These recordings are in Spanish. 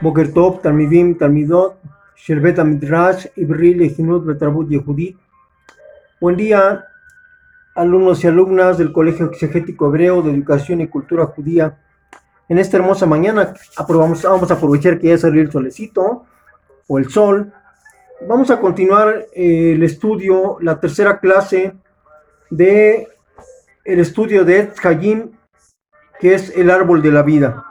Tov, Talmidim, Talmidot, Sherbet Midrash, Ibril, Ejinut, Betrabut, Yehudit. Buen día, alumnos y alumnas del Colegio Exegético Hebreo de Educación y Cultura Judía. En esta hermosa mañana vamos a aprovechar que ya salió el solecito o el sol. Vamos a continuar eh, el estudio, la tercera clase de el estudio de Etz que es el árbol de la vida.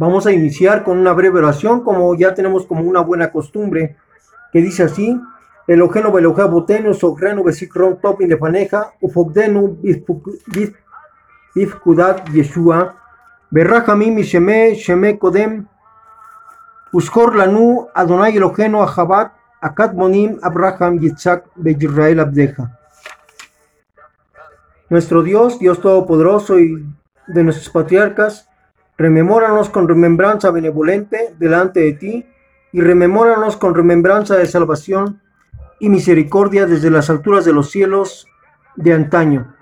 Vamos a iniciar con una breve oración, como ya tenemos como una buena costumbre, que dice así: Elogeno beloja botenu, sogrenu besikron topin lefaneja, ufogdenu bifkudat yeshua, berrahami misheme, sheme kodem, uskor lanu, adonai elogeno ahabat, akat monim, abraham yitzhak, beyisrael abdeja. Nuestro Dios, Dios Todopoderoso y de nuestros patriarcas, Rememóranos con remembranza benevolente delante de ti, y rememóranos con remembranza de salvación y misericordia desde las alturas de los cielos de antaño.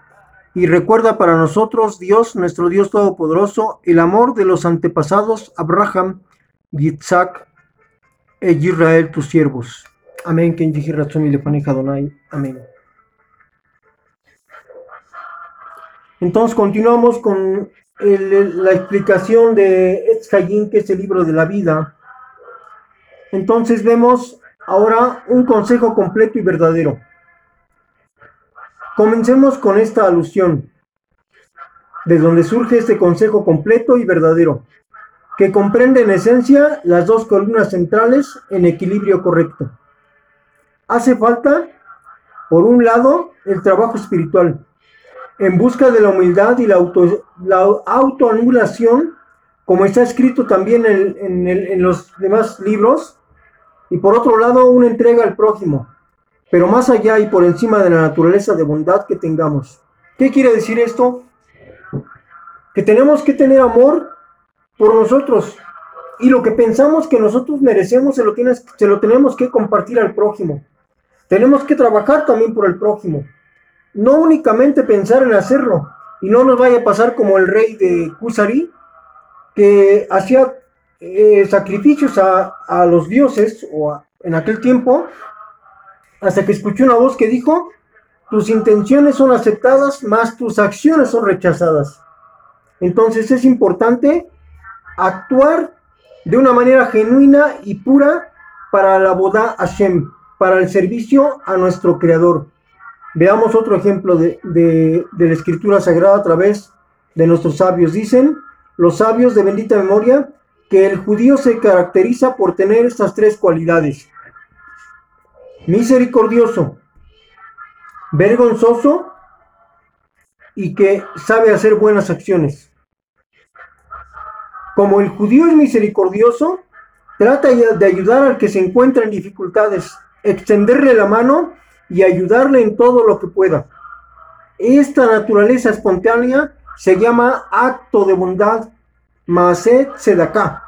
Y recuerda para nosotros, Dios, nuestro Dios Todopoderoso, el amor de los antepasados Abraham, Yitzhak e Israel, tus siervos. Amén. Amén. Entonces continuamos con la explicación de Etz que es el libro de la vida. Entonces vemos ahora un consejo completo y verdadero. Comencemos con esta alusión, de donde surge este consejo completo y verdadero, que comprende en esencia las dos columnas centrales en equilibrio correcto. Hace falta, por un lado, el trabajo espiritual, en busca de la humildad y la, auto, la autoanulación, como está escrito también en, los demás libros, y por otro lado una entrega al prójimo, pero más allá y por encima de la naturaleza de bondad que tengamos. ¿Qué quiere decir esto? Que tenemos que tener amor por nosotros y lo que pensamos que nosotros merecemos se lo tenemos que compartir al prójimo. Tenemos que trabajar también por el prójimo no únicamente pensar en hacerlo y no nos vaya a pasar como el rey de Kusari, que hacía eh, sacrificios a, los dioses o en aquel tiempo, hasta que escuchó una voz que dijo, tus intenciones son aceptadas, más tus acciones son rechazadas. Entonces es importante actuar de una manera genuina y pura para la boda Hashem, para el servicio a nuestro Creador. Veamos otro ejemplo de, la escritura sagrada a través de nuestros sabios. Dicen los sabios de bendita memoria que el judío se caracteriza por tener estas tres cualidades. Misericordioso, vergonzoso y que sabe hacer buenas acciones. Como el judío es misericordioso, trata de ayudar al que se encuentra en dificultades, extenderle la mano y ayudarle en todo lo que pueda. Esta naturaleza espontánea se llama acto de bondad, Maaset Sedaká.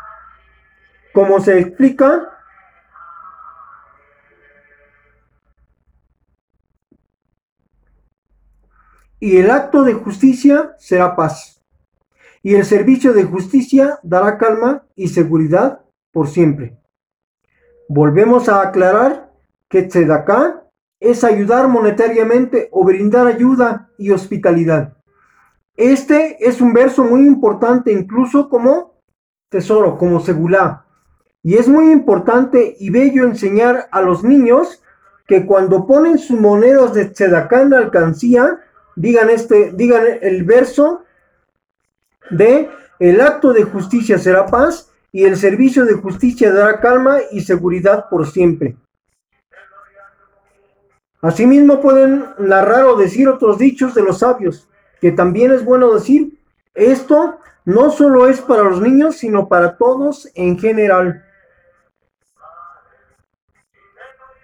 Como se explica, y el acto de justicia será paz, y el servicio de justicia dará calma y seguridad por siempre. Volvemos a aclarar que Tzedaká es ayudar monetariamente o brindar ayuda y hospitalidad. Este es un verso muy importante, incluso como tesoro, como segulá. Y es muy importante y bello enseñar a los niños que cuando ponen sus monedas de tzedakah en alcancía, digan, este, digan el verso de el acto de justicia será paz y el servicio de justicia dará calma y seguridad por siempre. Asimismo pueden narrar o decir otros dichos de los sabios, que también es bueno decir, esto no solo es para los niños, sino para todos en general.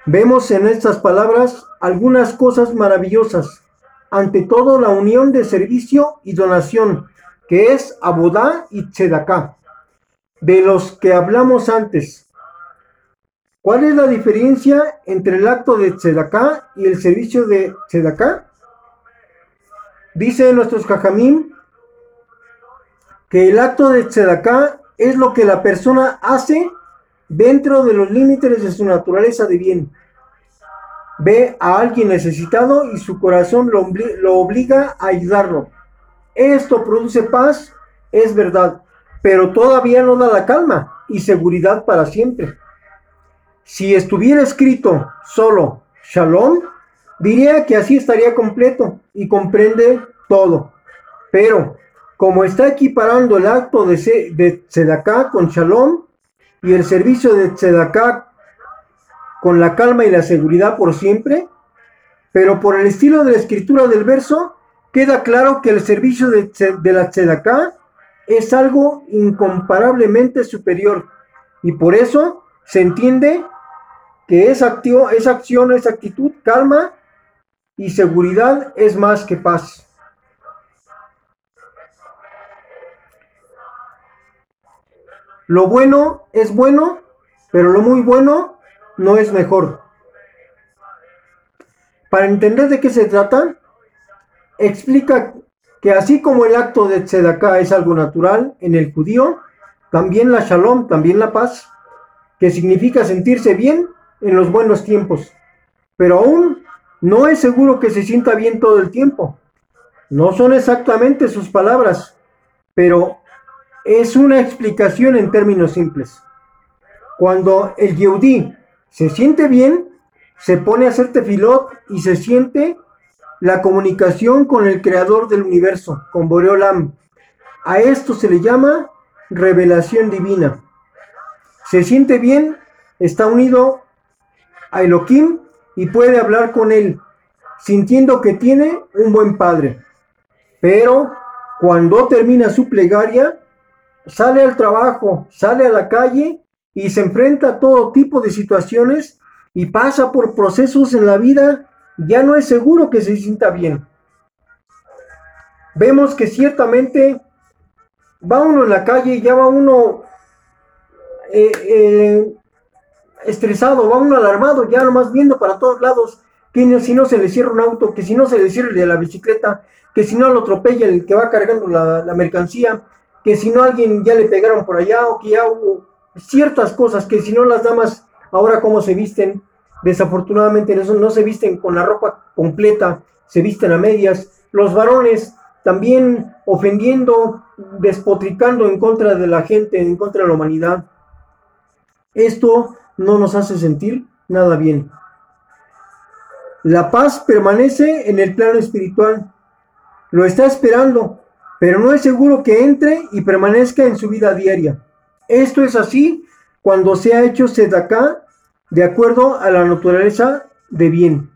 Vemos en estas palabras algunas cosas maravillosas. Ante todo, la unión de servicio y donación, que es Abodá y Tzedaká, de los que hablamos antes. ¿Cuál es la diferencia entre el acto de Tzedaká y el servicio de Tzedaká? Dice nuestros Jajamín que el acto de Tzedaká es lo que la persona hace dentro de los límites de su naturaleza de bien. Ve a alguien necesitado y su corazón lo, lo obliga a ayudarlo. Esto produce paz, es verdad, pero todavía no da la calma y seguridad para siempre. Si estuviera escrito solo Shalom, diría que así estaría completo y comprende todo. Pero como está equiparando el acto de, de con Shalom y el servicio de Tzedaká con la calma y la seguridad por siempre, pero por el estilo de la escritura del verso, queda claro que el servicio de, la Tzedaká es algo incomparablemente superior y por eso se entiende que esa, activo, esa acción, esa actitud, calma y seguridad es más que paz. Lo bueno es bueno, pero lo muy bueno no es mejor. Para entender de qué se trata, explica que así como el acto de tzedaká es algo natural en el judío, también la shalom, también la paz, que significa sentirse bien en los buenos tiempos, pero aún no es seguro que se sienta bien todo el tiempo. No son exactamente sus palabras, pero es una explicación en términos simples. Cuando el Yehudi se siente bien, se pone a hacer tefilot y se siente la comunicación con el creador del universo, con Boreolam. A esto se le llama revelación divina. Se siente bien, está unido a Elohim y puede hablar con él, sintiendo que tiene un buen padre. Pero cuando termina su plegaria, sale al trabajo, sale a la calle y se enfrenta a todo tipo de situaciones y pasa por procesos en la vida, ya no es seguro que se sienta bien. Vemos que ciertamente va uno en la calle ya va uno eh, eh, estresado, va uno alarmado, ya nomás viendo para todos lados, que si no se le cierra un auto, que si no se le cierra el de la bicicleta, que si no lo atropella el que va cargando la, mercancía, que si no alguien ya le pegaron por allá o que ya hubo ciertas cosas, que si no las damas ahora cómo se visten, desafortunadamente no, no se visten con la ropa completa, se visten a medias, los varones también ofendiendo, despotricando en contra de la gente, en contra de la humanidad. Esto no nos hace sentir nada bien. La paz permanece en el plano espiritual. Lo está esperando, pero no es seguro que entre y permanezca en su vida diaria. Esto es así cuando se ha hecho sedaká de acuerdo a la naturaleza de bien.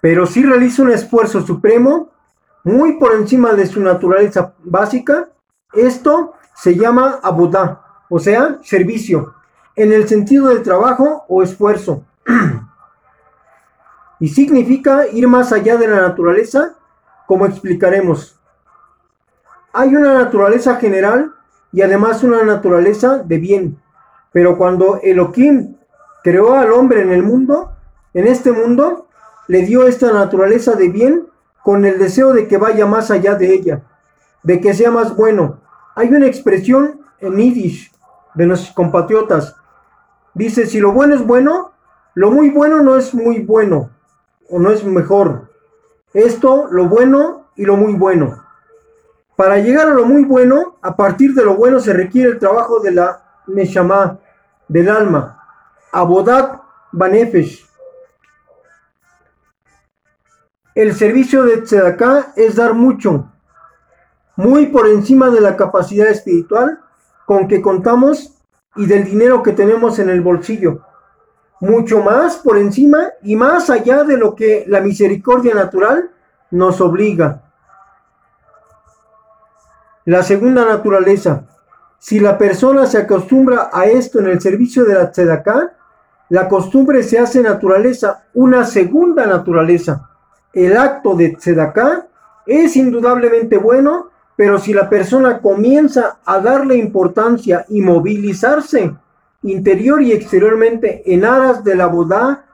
Pero si realiza un esfuerzo supremo, muy por encima de su naturaleza básica, esto se llama abodá, o sea, servicio, en el sentido de trabajo o esfuerzo. y significa ir más allá de la naturaleza, como explicaremos. Hay una naturaleza general y además una naturaleza de bien. Pero cuando Elohim creó al hombre en el mundo, en este mundo, le dio esta naturaleza de bien con el deseo de que vaya más allá de ella, de que sea más bueno. Hay una expresión en Yiddish de los compatriotas. Dice, si lo bueno es bueno, lo muy bueno no es muy bueno o no es mejor. Esto, lo bueno y lo muy bueno. Para llegar a lo muy bueno, a partir de lo bueno se requiere el trabajo de la Neshama, del alma, Abodat Banefesh. El servicio de Tzedakah es dar mucho, muy por encima de la capacidad espiritual con que contamos y del dinero que tenemos en el bolsillo. Mucho más por encima y más allá de lo que la misericordia natural nos obliga. La segunda naturaleza. Si la persona se acostumbra a esto en el servicio de la tzedaká, la costumbre se hace naturaleza, una segunda naturaleza. El acto de tzedaká es indudablemente bueno, pero si la persona comienza a darle importancia y movilizarse interior y exteriormente en aras de la bodá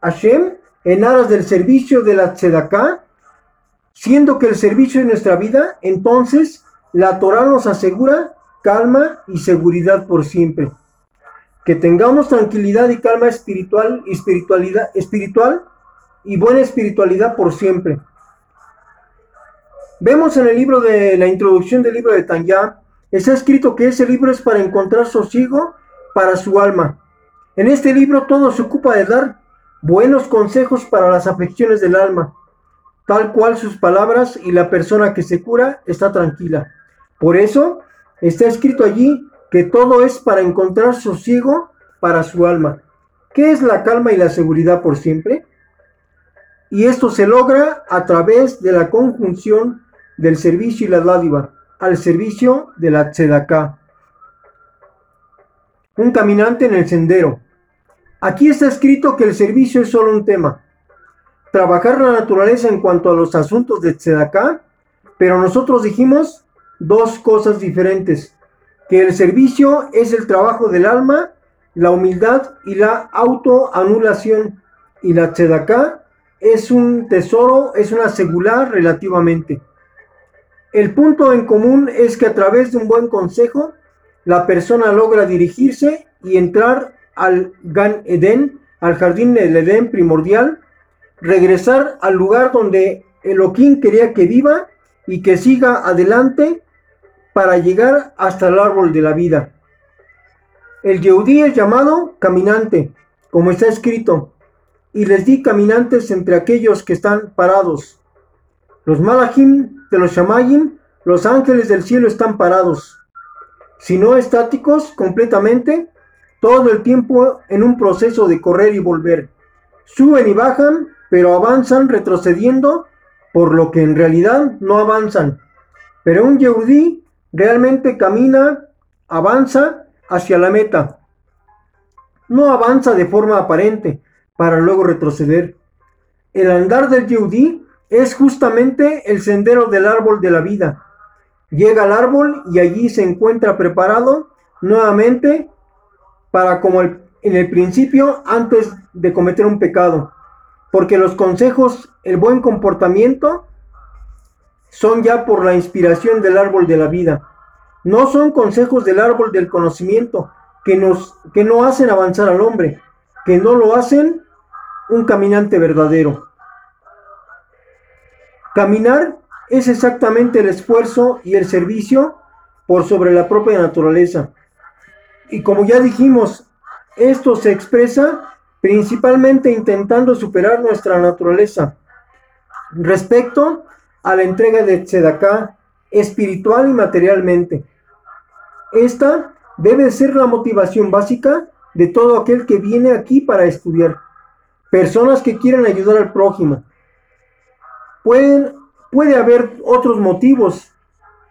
Hashem, en aras del servicio de la tzedaká, siendo que el servicio de nuestra vida, entonces la Torah nos asegura calma y seguridad por siempre. Que tengamos tranquilidad y calma espiritual y espiritualidad espiritual y buena espiritualidad por siempre. Vemos en el libro de la introducción del libro de Tanya, está escrito que ese libro es para encontrar sosiego para su alma. En este libro todo se ocupa de dar buenos consejos para las afecciones del alma, tal cual sus palabras y la persona que se cura está tranquila. Por eso está escrito allí que todo es para encontrar sosiego para su alma. ¿Qué es la calma y la seguridad por siempre? Y esto se logra a través de la conjunción del servicio y la dádiva, al servicio de la tzedaká. Un caminante en el sendero. Aquí está escrito que el servicio es solo un tema. Trabajar la naturaleza en cuanto a los asuntos de tzedaká, pero nosotros dijimos dos cosas diferentes. Que el servicio es el trabajo del alma, la humildad y la autoanulación. Y la tzedaká es un tesoro, es una segular relativamente. El punto en común es que a través de un buen consejo, la persona logra dirigirse y entrar al Gan Eden, al jardín del Edén primordial, regresar al lugar donde Elohim quería que viva y que siga adelante para llegar hasta el árbol de la vida. El Yehudí es llamado caminante, como está escrito, y les di caminantes entre aquellos que están parados. Los malachim de los shamayim, los ángeles del cielo están parados, si no estáticos completamente, todo el tiempo en un proceso de correr y volver. Suben y bajan, pero avanzan retrocediendo, por lo que en realidad no avanzan. Pero un Yehudí realmente camina, avanza hacia la meta. No avanza de forma aparente para luego retroceder. El andar del Yehudí es justamente el sendero del árbol de la vida. Llega al árbol y allí se encuentra preparado nuevamente para como en el principio antes de cometer un pecado. Porque los consejos, el buen comportamiento, son ya por la inspiración del árbol de la vida. No son consejos del árbol del conocimiento que, nos, que no hacen avanzar al hombre, que no lo hacen un caminante verdadero. Caminar es exactamente el esfuerzo y el servicio por sobre la propia naturaleza. Y como ya dijimos, esto se expresa principalmente intentando superar nuestra naturaleza respecto a la entrega de Tzedaká espiritual y materialmente. Esta debe ser la motivación básica de todo aquel que viene aquí para estudiar. Personas que quieren ayudar al prójimo. Pueden Puede haber otros motivos,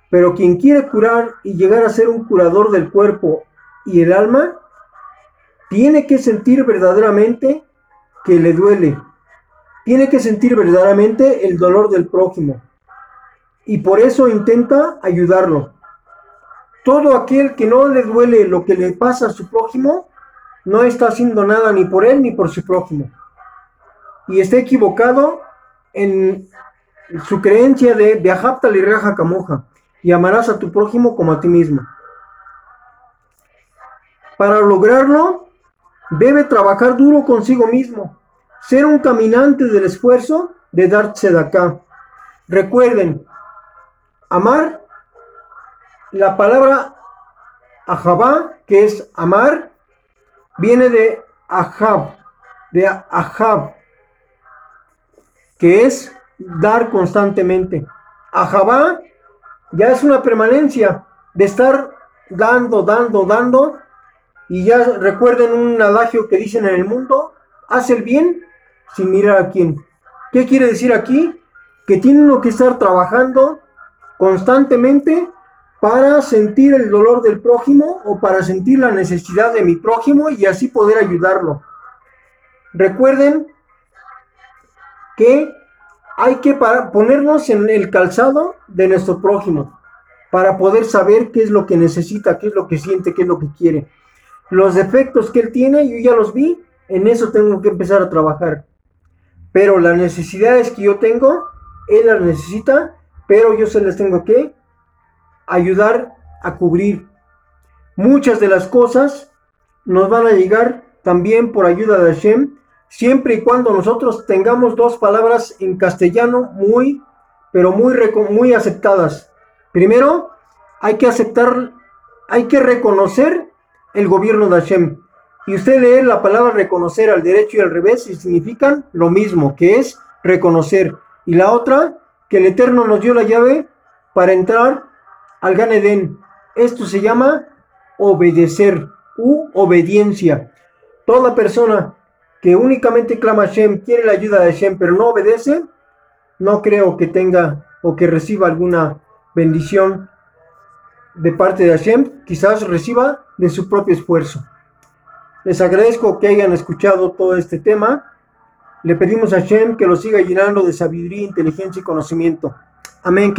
pero quien quiere curar y llegar a ser un curador del cuerpo y el alma, tiene que sentir verdaderamente que le duele. Tiene que sentir verdaderamente el dolor del prójimo. Y por eso intenta ayudarlo. Todo aquel que no le duele lo que le pasa a su prójimo, no está haciendo nada ni por él ni por su prójimo. Y está equivocado en su creencia de viajapta y raja camoja y amarás a tu prójimo como a ti mismo. Para lograrlo, debe trabajar duro consigo mismo, ser un caminante del esfuerzo de dar acá. Recuerden, amar, la palabra ajabá, que es amar, viene de ajab, de ajab, que es dar constantemente. Ajabá ya es una permanencia de estar dando, dando, dando. Y ya recuerden un adagio que dicen en el mundo, haz el bien sin mirar a quién. ¿Qué quiere decir aquí? Que tiene uno que estar trabajando constantemente para sentir el dolor del prójimo o para sentir la necesidad de mi prójimo y así poder ayudarlo. Recuerden que hay que ponernos en el calzado de nuestro prójimo para poder saber qué es lo que necesita, qué es lo que siente, qué es lo que quiere. Los defectos que él tiene, yo ya los vi, en eso tengo que empezar a trabajar. Pero las necesidades que yo tengo, él las necesita, pero yo se las tengo que ayudar a cubrir Muchas de las cosas nos van a llegar también por ayuda de Hashem, siempre y cuando nosotros tengamos dos palabras en castellano muy, pero muy, muy aceptadas. Primero, hay que aceptar, hay que reconocer el gobierno de Hashem. Y usted lee la palabra reconocer al derecho y al revés y significan lo mismo, que es reconocer. Y la otra, que el Eterno nos dio la llave para entrar al Gan Eden. Esto se llama obedecer u obediencia. Toda persona que únicamente clama a Hashem, quiere la ayuda de Hashem, pero no obedece, no creo que tenga o que reciba alguna bendición de parte de Hashem, quizás reciba de su propio esfuerzo. Les agradezco que hayan escuchado todo este tema. Le pedimos a Hashem que lo siga llenando de sabiduría, inteligencia y conocimiento. Amén.